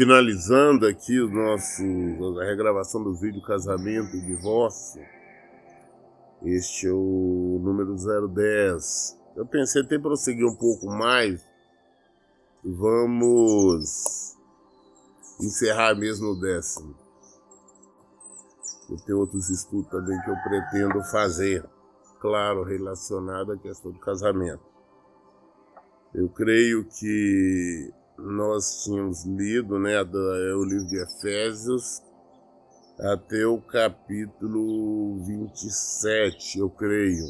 Finalizando aqui o nosso, a regravação do vídeo Casamento e Divórcio. Este é o número 010. Eu pensei até prosseguir um pouco mais. Vamos encerrar mesmo o décimo. Eu tenho outros estudos também que eu pretendo fazer claro, relacionado à questão do casamento. Eu creio que nós tínhamos lido né, é o livro de Efésios até o capítulo 27, eu creio.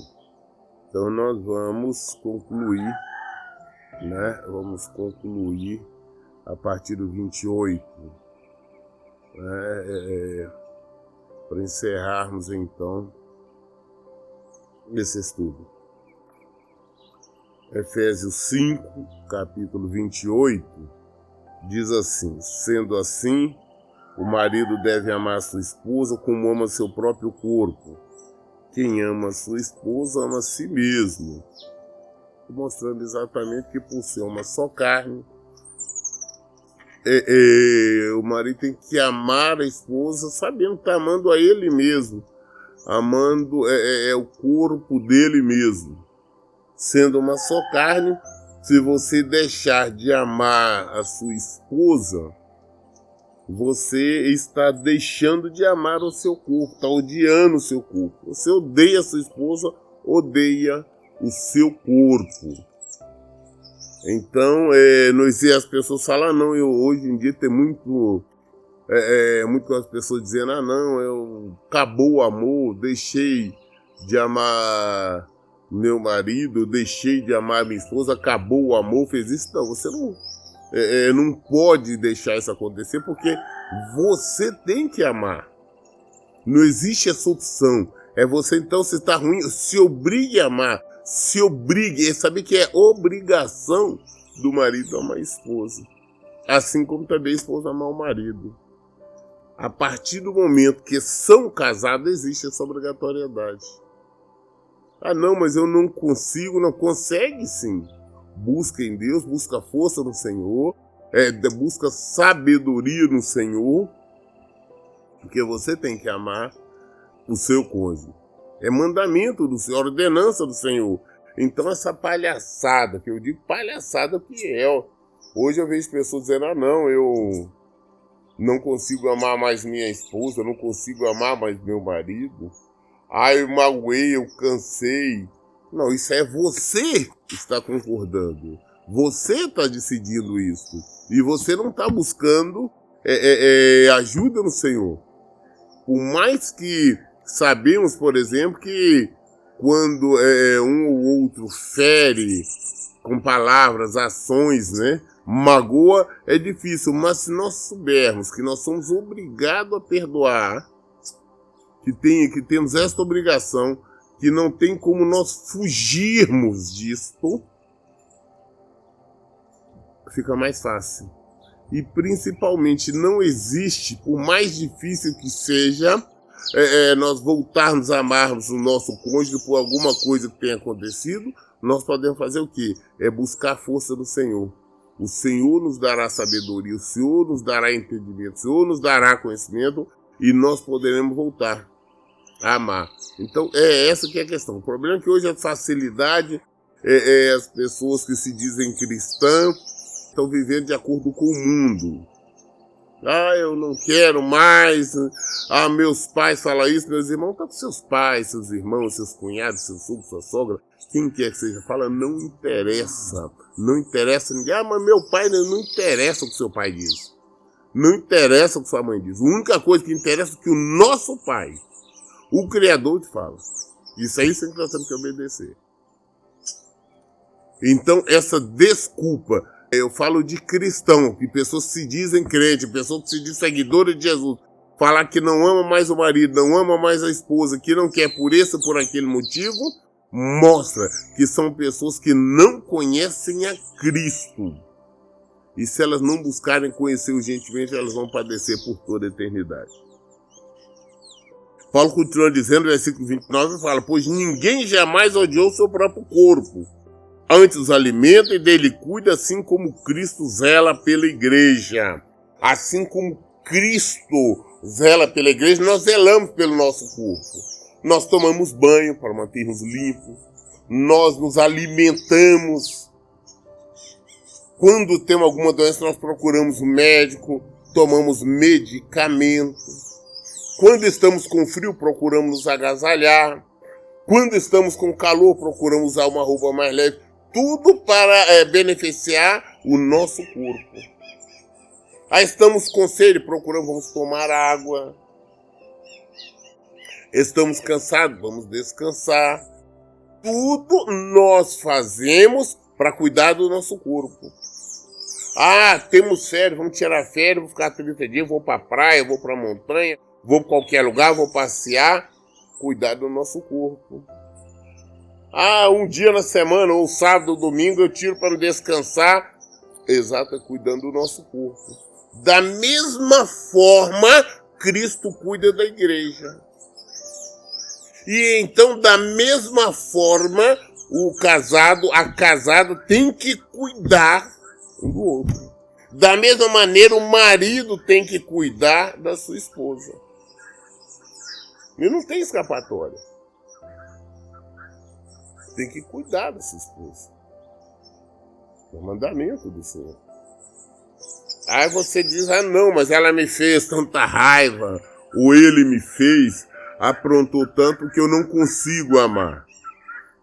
Então nós vamos concluir, né? Vamos concluir a partir do 28. Né, é, é, para encerrarmos então esse estudo. Efésios 5, capítulo 28, diz assim: Sendo assim, o marido deve amar sua esposa como ama seu próprio corpo. Quem ama sua esposa ama a si mesmo. Mostrando exatamente que por ser uma só carne, é, é, o marido tem que amar a esposa sabendo que está amando a ele mesmo amando é, é, é o corpo dele mesmo. Sendo uma só carne, se você deixar de amar a sua esposa, você está deixando de amar o seu corpo, está odiando o seu corpo. Você odeia a sua esposa, odeia o seu corpo. Então, é, não sei, as pessoas falam, ah, não, eu hoje em dia tem muito é, é, muitas pessoas dizendo, ah não, eu acabou o amor, deixei de amar meu marido, deixei de amar minha esposa, acabou o amor, fez isso. Não, você não, é, é, não pode deixar isso acontecer porque você tem que amar. Não existe essa opção. É você então, se está ruim, se obrigue a amar. Se obrigue. É saber que é obrigação do marido amar a esposa. Assim como também a esposa amar o marido. A partir do momento que são casados, existe essa obrigatoriedade. Ah, não, mas eu não consigo, não consegue sim. Busca em Deus, busca força no Senhor, é, busca sabedoria no Senhor, porque você tem que amar o seu cônjuge. É mandamento do Senhor, ordenança do Senhor. Então essa palhaçada, que eu digo palhaçada que é. Hoje eu vejo pessoas dizendo, ah não, eu não consigo amar mais minha esposa, não consigo amar mais meu marido. Ai, eu magoei, eu cansei. Não, isso é você que está concordando. Você está decidindo isso. E você não está buscando é, é, é, ajuda no Senhor. Por mais que sabemos, por exemplo, que quando é, um ou outro fere com palavras, ações, né? Magoa é difícil, mas se nós soubermos que nós somos obrigados a perdoar, que, tem, que temos esta obrigação, que não tem como nós fugirmos disto, fica mais fácil. E principalmente não existe, por mais difícil que seja, é, é, nós voltarmos a amarmos o nosso cônjuge por alguma coisa que tenha acontecido, nós podemos fazer o quê? É buscar a força do Senhor. O Senhor nos dará sabedoria, o Senhor nos dará entendimento, o Senhor nos dará conhecimento e nós poderemos voltar amar. Então é essa que é a questão. O problema é que hoje a facilidade é, é as pessoas que se dizem cristãs estão vivendo de acordo com o mundo. Ah, eu não quero mais. Ah, meus pais falam isso, meus irmãos. Tá com seus pais, seus irmãos, seus cunhados, seus sogros, sua sogra, quem quer que seja. Fala, não interessa. Não interessa ninguém. Ah, mas meu pai não, não interessa o que seu pai diz. Não interessa o que sua mãe diz. A única coisa que interessa é que o nosso pai, o Criador, te fala. Isso aí sempre nós temos que obedecer. Então, essa desculpa eu falo de cristão, que pessoas se dizem crente, pessoas que se dizem seguidores de Jesus. Falar que não ama mais o marido, não ama mais a esposa, que não quer por esse ou por aquele motivo, mostra que são pessoas que não conhecem a Cristo. E se elas não buscarem conhecer urgentemente, elas vão padecer por toda a eternidade. Paulo continua dizendo versículo 29, fala, pois ninguém jamais odiou seu próprio corpo antes os alimenta e dele cuida, assim como Cristo zela pela igreja. Assim como Cristo zela pela igreja, nós zelamos pelo nosso corpo. Nós tomamos banho para mantermos limpos, nós nos alimentamos. Quando temos alguma doença, nós procuramos um médico, tomamos medicamentos. Quando estamos com frio, procuramos nos agasalhar. Quando estamos com calor, procuramos usar uma roupa mais leve. Tudo para é, beneficiar o nosso corpo. Aí estamos com sede, procuramos tomar água. Estamos cansados, vamos descansar. Tudo nós fazemos para cuidar do nosso corpo. Ah, temos férias, vamos tirar férias, vou ficar 30 dias, vou para a praia, vou para a montanha, vou para qualquer lugar, vou passear, cuidar do nosso corpo. Ah, um dia na semana, ou sábado ou domingo, eu tiro para descansar. Exato, é cuidando do nosso corpo. Da mesma forma, Cristo cuida da igreja. E então, da mesma forma, o casado, a casada tem que cuidar um do outro. Da mesma maneira, o marido tem que cuidar da sua esposa. E não tem escapatória. Tem que cuidar dessa esposa. É o mandamento do Senhor. Aí você diz, ah não, mas ela me fez tanta raiva, ou ele me fez, aprontou tanto que eu não consigo amar.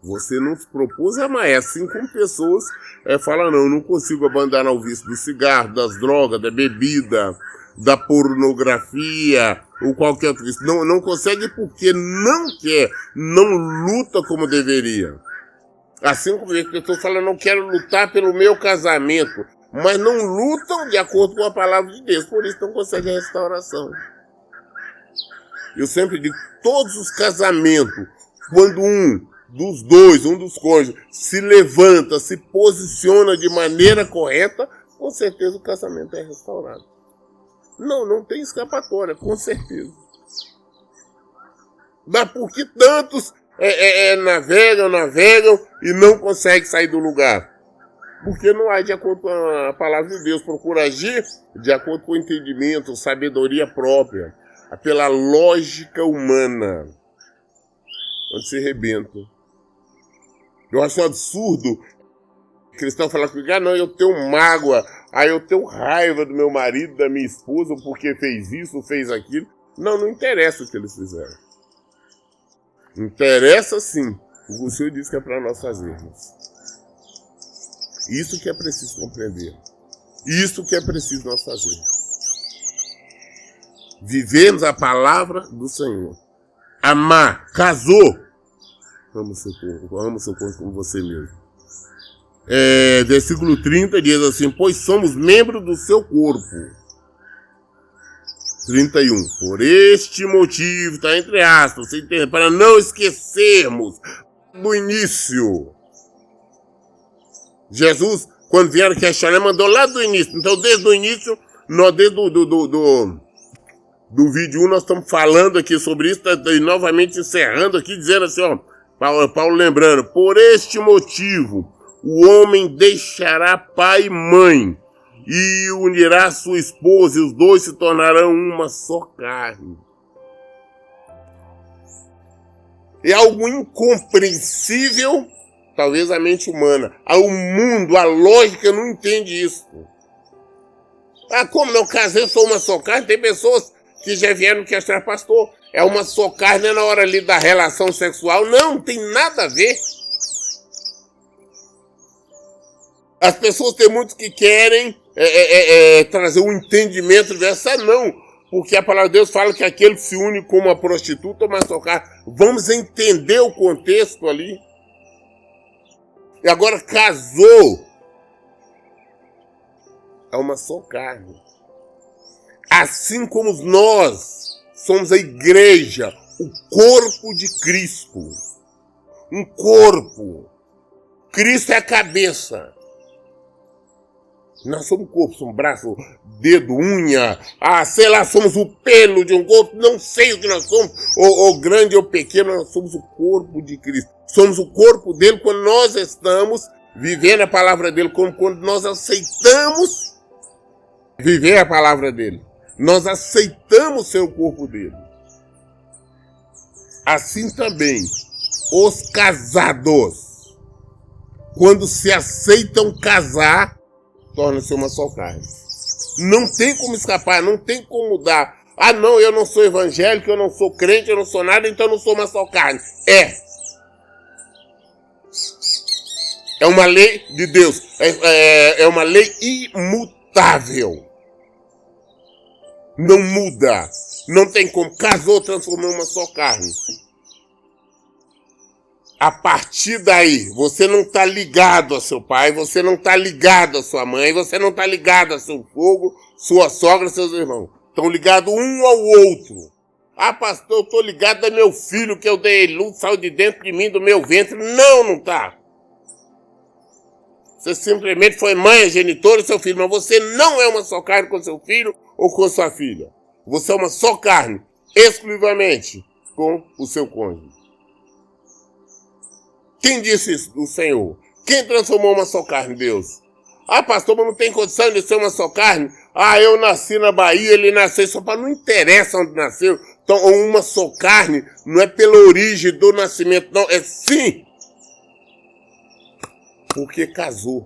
Você não se propôs a amar. É assim como pessoas é, falam, não, não consigo abandonar o vício do cigarro, das drogas, da bebida, da pornografia ou qualquer outro. Não, não consegue porque não quer, não luta como deveria. Assim como as pessoas falam, não quero lutar pelo meu casamento, mas não lutam de acordo com a palavra de Deus, por isso não conseguem a restauração. Eu sempre digo, todos os casamentos, quando um dos dois, um dos cônjuges, se levanta, se posiciona de maneira correta, com certeza o casamento é restaurado. Não, não tem escapatória, com certeza. Mas por que tantos é, é, é, navegam, navegam e não conseguem sair do lugar? Porque não há de acordo com a palavra de Deus. Procura agir de acordo com o entendimento, sabedoria própria, pela lógica humana. Onde se rebenta. Eu acho um absurdo cristão falar comigo, ah não, eu tenho mágoa, ah eu tenho raiva do meu marido, da minha esposa, porque fez isso, fez aquilo. Não, não interessa o que eles fizeram. Interessa sim o que Senhor disse que é para nós fazermos. Isso que é preciso compreender. Isso que é preciso nós fazer. Vivemos a palavra do Senhor. Amar, casou, Amo seu corpo, amo seu corpo como você mesmo. É, versículo 30 diz assim: Pois somos membros do seu corpo. 31. Por este motivo, está entre aspas, para não esquecermos do início. Jesus, quando vieram questionar, mandou lá do início. Então, desde o início, nós, desde o do, do, do, do vídeo 1, nós estamos falando aqui sobre isso, tá, e novamente encerrando aqui, dizendo assim, ó, Paulo, Paulo lembrando, por este motivo, o homem deixará pai e mãe e unirá sua esposa, e os dois se tornarão uma só carne. É algo incompreensível, talvez a mente humana. O mundo, a lógica não entende isso. Ah, como não casei, sou uma só carne? Tem pessoas que já vieram questionar, pastor, é uma só carne na hora ali da relação sexual. Não, não tem nada a ver. As pessoas têm muitos que querem é, é, é, é trazer um entendimento dessa, não. Porque a palavra de Deus fala que aquele que se une com uma prostituta uma carne. Vamos entender o contexto ali. E agora casou. É uma só carne. Assim como nós somos a igreja, o corpo de Cristo. Um corpo. Cristo é a cabeça. Nós somos corpo, somos braço, dedo, unha, ah, sei lá, somos o pelo de um corpo, não sei o que nós somos, ou, ou grande ou pequeno, nós somos o corpo de Cristo. Somos o corpo dele quando nós estamos vivendo a palavra dele, como quando nós aceitamos viver a palavra dele. Nós aceitamos ser o corpo dele. Assim também, os casados, quando se aceitam casar, torna-se uma só carne. Não tem como escapar, não tem como mudar. Ah, não, eu não sou evangélico, eu não sou crente, eu não sou nada, então eu não sou uma só carne. É. É uma lei de Deus. É, é, é uma lei imutável. Não muda. Não tem como. Casou, transformou uma só carne. A partir daí, você não está ligado a seu pai, você não está ligado a sua mãe, você não está ligado a seu fogo, sua sogra, seus irmãos. Estão ligados um ao outro. Ah, pastor, eu estou ligado a meu filho que eu dei luz, saiu de dentro de mim, do meu ventre. Não, não está. Você simplesmente foi mãe, genitora do seu filho, mas você não é uma só carne com seu filho ou com sua filha. Você é uma só carne, exclusivamente com o seu cônjuge. Quem disse isso? O Senhor. Quem transformou uma só carne? Deus. Ah, pastor, mas não tem condição de ser uma só carne? Ah, eu nasci na Bahia, ele nasceu só para não interessa onde nasceu. Então, uma só carne não é pela origem do nascimento, não, é sim porque casou.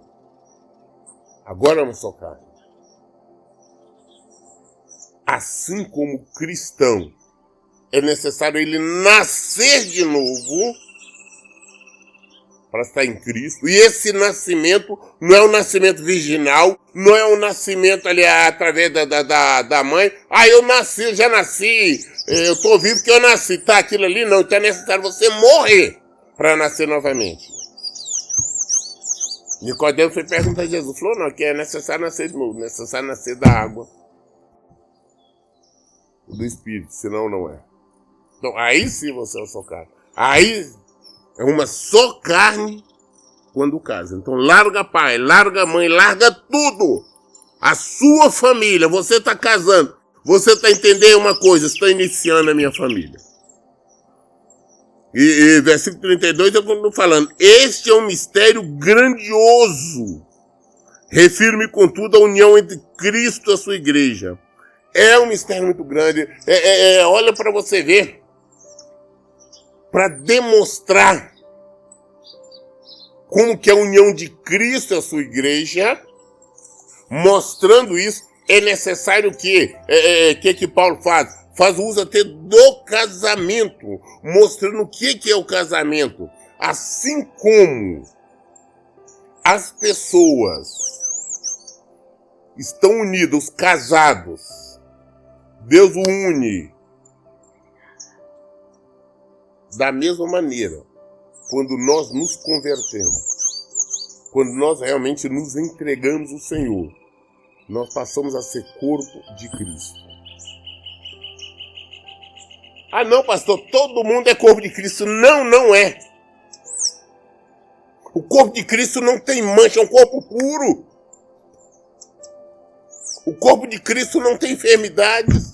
Agora é uma só carne. Assim como cristão, é necessário ele nascer de novo para estar em Cristo. E esse nascimento não é um nascimento virginal, não é um nascimento ali através da, da, da, mãe. Ah, eu nasci, já nasci, eu estou vivo porque eu nasci. Tá aquilo ali, não. Então é necessário você morrer para nascer novamente. Nicodemo foi perguntar a Jesus, falou, não, que é necessário nascer de novo, necessário nascer da água. Do Espírito, senão não é. Então aí sim você é só carne. Aí é uma só carne quando casa. Então larga pai, larga mãe, larga tudo. A sua família, você está casando. Você está entendendo uma coisa, está iniciando a minha família. E, e versículo 32 eu continuo falando. Este é um mistério grandioso. Refiro-me, contudo, à união entre Cristo e a sua igreja. É um mistério muito grande. É, é, é olha para você ver. Para demonstrar como que é a união de Cristo e a sua igreja, mostrando isso, é necessário que, é, é, que que Paulo faz? faz uso até do casamento, mostrando o que, que é o casamento. Assim como as pessoas estão unidas, casados, Deus o une da mesma maneira quando nós nos convertemos, quando nós realmente nos entregamos ao Senhor, nós passamos a ser corpo de Cristo. Ah, não, pastor, todo mundo é corpo de Cristo. Não, não é. O corpo de Cristo não tem mancha, é um corpo puro. O corpo de Cristo não tem enfermidades.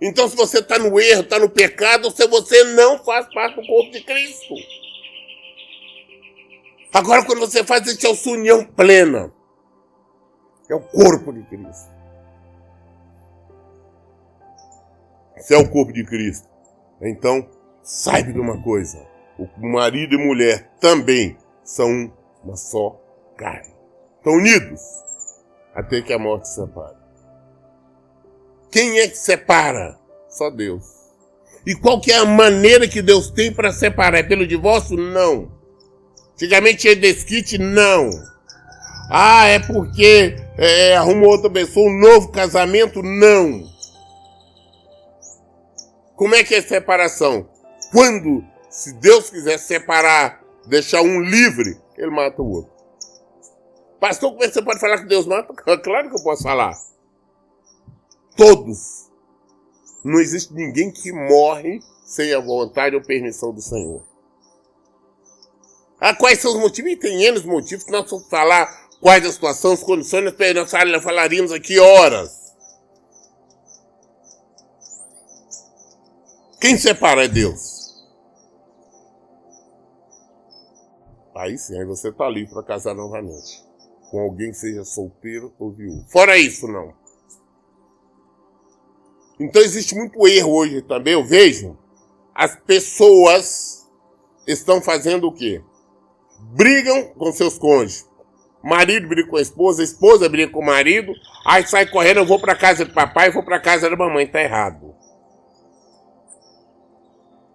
Então, se você está no erro, está no pecado, você não faz parte do corpo de Cristo. Agora, quando você faz isso, é a sua união plena. É o corpo de Cristo. Você é o corpo de Cristo. Então, saiba de uma coisa: o marido e mulher também são uma só carne. Estão unidos até que a morte separe. Quem é que separa? Só Deus. E qual que é a maneira que Deus tem para separar? É pelo divórcio? Não. Antigamente tinha desquite? Não. Ah, é porque é, arrumou outra pessoa, um novo casamento? Não. Como é que é separação? Quando, se Deus quiser separar, deixar um livre, ele mata o outro. Pastor, como é que você pode falar que Deus mata? Claro que eu posso falar. Todos. Não existe ninguém que morre sem a vontade ou permissão do Senhor. Ah, quais são os motivos? E tem N motivos que nós vamos falar quais as situações, as condições, nós falaríamos aqui horas. Quem separa é Deus. Aí sim, aí você tá livre para casar novamente. Com alguém que seja solteiro ou viúvo. Fora isso, não. Então existe muito erro hoje também, eu vejo. As pessoas estão fazendo o quê? Brigam com seus cônjuges. Marido briga com a esposa, a esposa briga com o marido, aí sai correndo, eu vou para casa do papai, vou para casa da mamãe. Tá errado.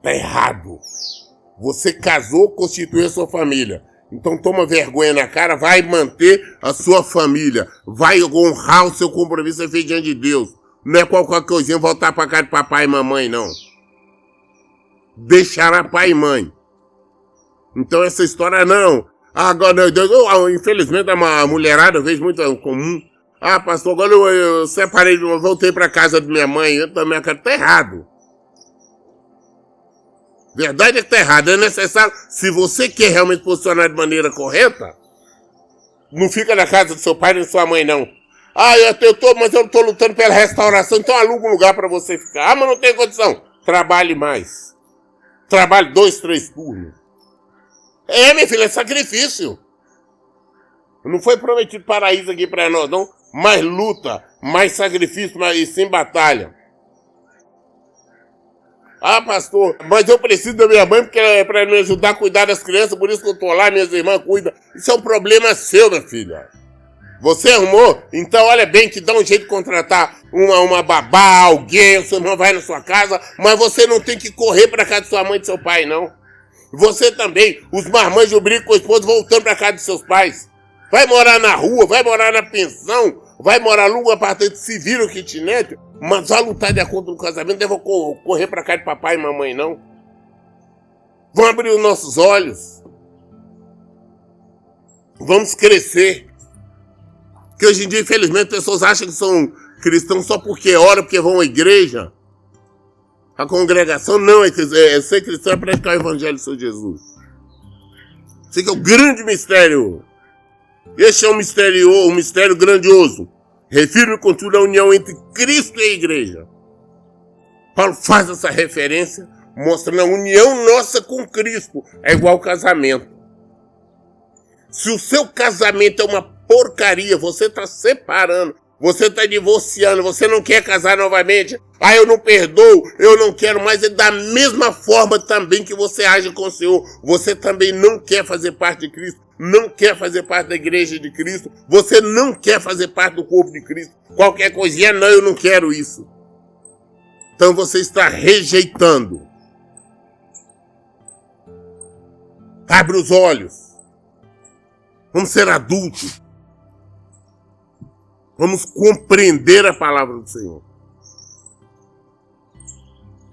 Tá errado. Você casou, constituiu a sua família. Então toma vergonha na cara, vai manter a sua família, vai honrar o seu compromisso feito diante de Deus. Não é qualquer coisinha voltar para casa de papai e mamãe, não. Deixará pai e mãe. Então essa história não. Agora, eu, infelizmente, a mulherada eu vejo muito comum. Ah, pastor, agora eu, eu separei, eu voltei para casa de minha mãe, eu também quero. Tá errado. Verdade é que tá errado. É necessário, se você quer realmente posicionar de maneira correta, não fica na casa do seu pai nem sua mãe, não. Ah, eu, eu tô, mas eu tô lutando pela restauração, então aluga um lugar para você ficar. Ah, mas não tem condição. Trabalhe mais. Trabalhe dois, três turnos. É, minha filha, é sacrifício. Não foi prometido paraíso aqui para nós, não. Mais luta, mais sacrifício, mas sem batalha. Ah, pastor, mas eu preciso da minha mãe porque é para me ajudar a cuidar das crianças, por isso que eu tô lá, minhas irmãs cuidam. Isso é um problema seu, minha filha. Você arrumou? Então olha bem que dá um jeito de contratar uma, uma babá, alguém, sua irmã vai na sua casa, mas você não tem que correr para casa de sua mãe e de seu pai, não. Você também, os marmanjos brigam com o esposo voltando para casa de seus pais. Vai morar na rua, vai morar na pensão, vai morar num apartamento, se vira o kitnet, mas vai lutar de acordo com o casamento, não vou correr para casa de papai e mamãe, não. Vão abrir os nossos olhos. Vamos crescer. Que hoje em dia, infelizmente, pessoas acham que são cristãos só porque oram, porque vão à igreja. A congregação não é, é, é ser cristão é praticar o evangelho Senhor Jesus. Esse é o grande mistério. Este é um mistério, um mistério grandioso. Refiro contudo a união entre Cristo e a igreja. Paulo faz essa referência, mostrando a união nossa com Cristo. É igual casamento. Se o seu casamento é uma porcaria, você está separando, você está divorciando, você não quer casar novamente, ah, eu não perdoo, eu não quero mais, é da mesma forma também que você age com o Senhor, você também não quer fazer parte de Cristo, não quer fazer parte da igreja de Cristo, você não quer fazer parte do corpo de Cristo, qualquer coisinha, não, eu não quero isso. Então você está rejeitando. Abre os olhos. Vamos ser adultos. Vamos compreender a palavra do Senhor.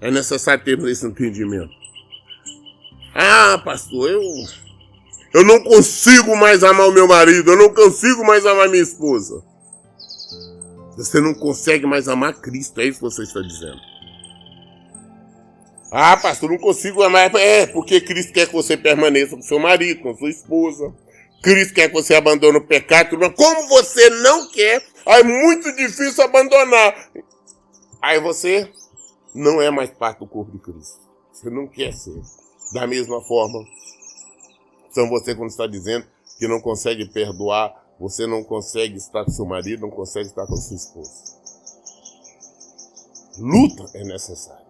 É necessário termos esse entendimento. Ah, pastor, eu, eu não consigo mais amar o meu marido, eu não consigo mais amar minha esposa. Você não consegue mais amar Cristo, é isso que você está dizendo. Ah, pastor, não consigo amar. É, porque Cristo quer que você permaneça com seu marido, com sua esposa. Cristo quer que você abandone o pecado, como você não quer, é muito difícil abandonar. Aí você não é mais parte do corpo de Cristo. Você não quer ser. Da mesma forma, então você quando está dizendo que não consegue perdoar, você não consegue estar com seu marido, não consegue estar com sua esposa. Luta é necessária.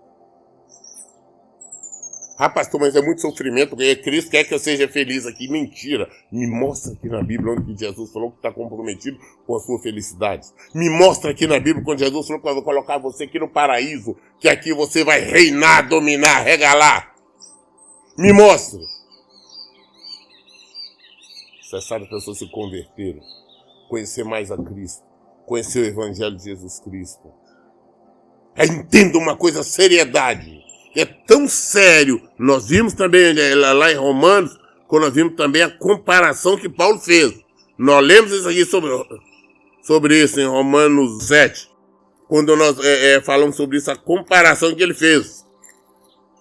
Ah, pastor, mas é muito sofrimento, porque Cristo quer que eu seja feliz aqui. Mentira. Me mostra aqui na Bíblia onde Jesus falou que está comprometido com a sua felicidade. Me mostra aqui na Bíblia quando Jesus falou que vai colocar você aqui no paraíso, que aqui você vai reinar, dominar, regalar. Me mostra. Cessar as pessoas se converterem, conhecer mais a Cristo, conhecer o Evangelho de Jesus Cristo. É, entenda uma coisa, seriedade é tão sério. Nós vimos também né, lá em Romanos, quando nós vimos também a comparação que Paulo fez. Nós lemos isso aqui sobre, sobre isso em Romanos 7, quando nós é, é, falamos sobre isso, a comparação que ele fez.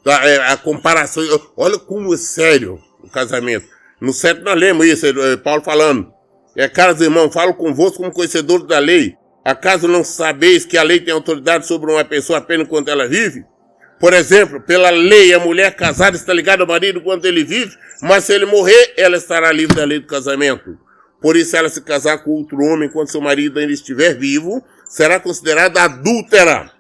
Tá, é, a comparação, olha como é sério o casamento. No 7 nós lemos isso, é, Paulo falando. É, caros irmãos, falo convosco como conhecedores da lei. Acaso não sabeis que a lei tem autoridade sobre uma pessoa apenas quando ela vive? Por exemplo, pela lei, a mulher casada está ligada ao marido quando ele vive, mas se ele morrer, ela estará livre da lei do casamento. Por isso, ela se casar com outro homem quando seu marido ainda estiver vivo, será considerada adúltera.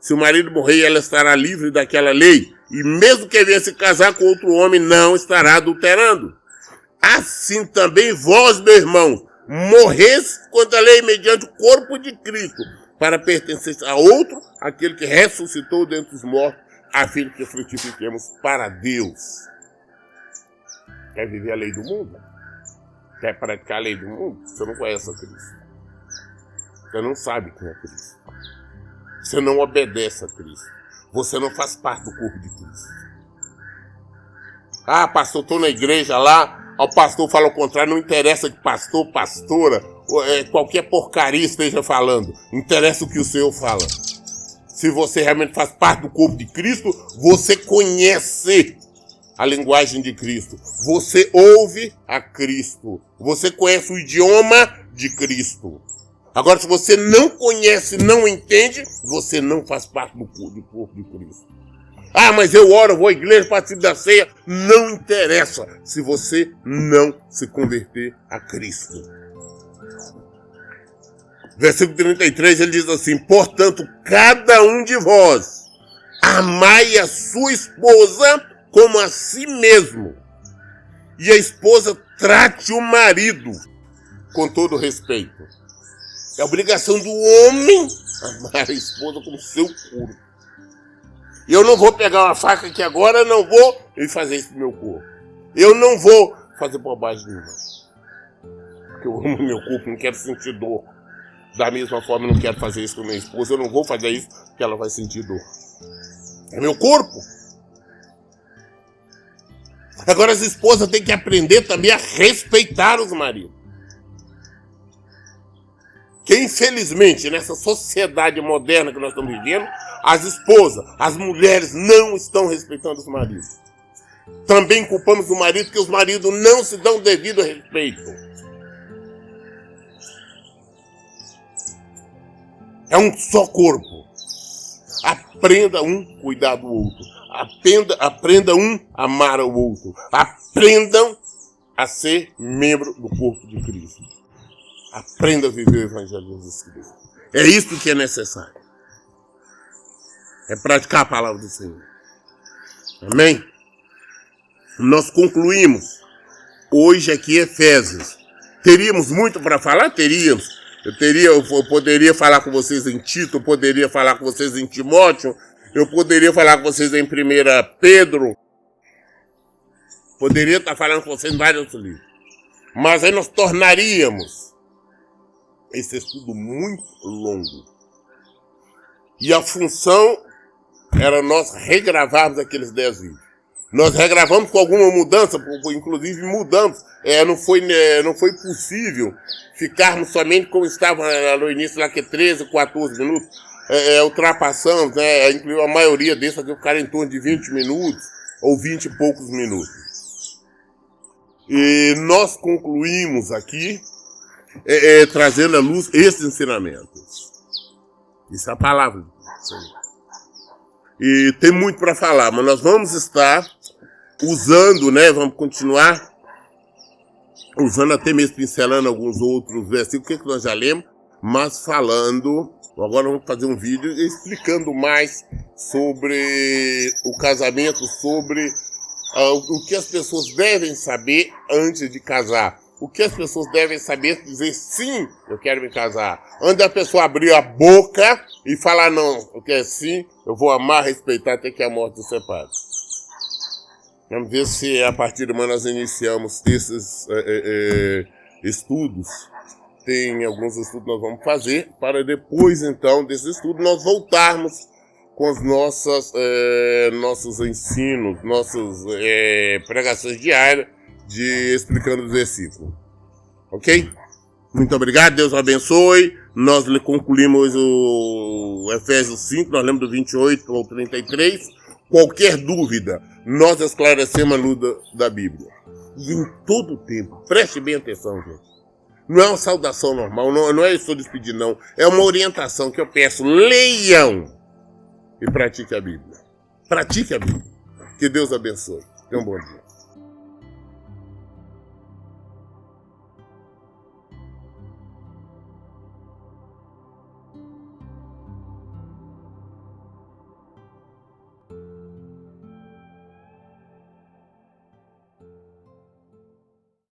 Se o marido morrer, ela estará livre daquela lei. E mesmo que venha se casar com outro homem, não estará adulterando. Assim também vós, meu irmão, morreis quando a lei mediante o corpo de Cristo, para pertencer a outro, aquele que ressuscitou dentre os mortos, a fim de que frutifiquemos para Deus. Quer viver a lei do mundo? Quer praticar a lei do mundo? Você não conhece a Cristo. Você não sabe quem é Cristo. Você não obedece a Cristo. Você não faz parte do corpo de Cristo. Ah, pastor, estou na igreja lá, o pastor fala o contrário, não interessa que pastor, pastora, qualquer porcaria esteja falando. Interessa o que o Senhor fala. Se você realmente faz parte do corpo de Cristo, você conhece a linguagem de Cristo. Você ouve a Cristo. Você conhece o idioma de Cristo. Agora, se você não conhece, não entende, você não faz parte do corpo de Cristo. Ah, mas eu oro, vou à igreja, participo da ceia. Não interessa se você não se converter a Cristo. Versículo 33 ele diz assim: Portanto, cada um de vós amai a sua esposa como a si mesmo, e a esposa trate o marido com todo respeito. É obrigação do homem amar a esposa como seu corpo. Eu não vou pegar uma faca aqui agora, não vou e fazer isso no meu corpo. Eu não vou fazer bobagem nenhuma. Porque eu amo meu corpo, não quero sentir dor. Da mesma forma, eu não quero fazer isso com minha esposa, eu não vou fazer isso porque ela vai sentir dor. É meu corpo. Agora as esposas têm que aprender também a respeitar os maridos que infelizmente nessa sociedade moderna que nós estamos vivendo, as esposas, as mulheres não estão respeitando os maridos. Também culpamos o marido que os maridos não se dão devido respeito. É um só corpo. Aprenda um cuidar do outro. Aprenda, aprenda um amar o outro. Aprendam a ser membro do corpo de Cristo. Aprenda a viver o Evangelho de Jesus Cristo. É isso que é necessário. É praticar a palavra do Senhor. Amém? Nós concluímos hoje aqui Efésios. Teríamos muito para falar? Teríamos. Eu, teria, eu poderia falar com vocês em Tito, eu poderia falar com vocês em Timóteo, eu poderia falar com vocês em 1 Pedro. Poderia estar falando com vocês em vários livros. Mas aí nós tornaríamos esse estudo muito longo. E a função era nós regravarmos aqueles 10 vídeos. Nós regravamos com alguma mudança, inclusive mudamos. É, não, foi, é, não foi possível ficarmos somente como estava no início, lá que 13, 14 minutos. É, é, ultrapassamos, né? Incluiu a maioria desses aqui ficaram em torno de 20 minutos ou 20 e poucos minutos. E nós concluímos aqui é, é, trazendo à luz esses ensinamentos. Isso é a palavra. E tem muito para falar, mas nós vamos estar usando, né? Vamos continuar usando até mesmo pincelando alguns outros versículos que, é que nós já lemos, mas falando. Agora vamos fazer um vídeo explicando mais sobre o casamento, sobre uh, o que as pessoas devem saber antes de casar o que as pessoas devem saber dizer sim, eu quero me casar. Antes da pessoa abrir a boca e falar não, eu quero sim, eu vou amar, respeitar até que a morte nos separe. Vamos ver se a partir de amanhã nós iniciamos esses é, é, estudos. Tem alguns estudos que nós vamos fazer para depois então desse estudo nós voltarmos com as nossas é, nossos ensinos, nossas pregações diárias de explicando o versículo. Ok? Muito obrigado, Deus abençoe. Nós concluímos o Efésios 5, nós lemos do 28 ao 33. Qualquer dúvida, nós esclarecemos a luz da, Bíblia. E em todo o tempo, preste bem atenção, gente. Não é uma saudação normal, não, não é isso despedir, não. É uma orientação que eu peço. Leiam e pratique a Bíblia. pratique a Bíblia. Que Deus abençoe. Tenha um bom dia.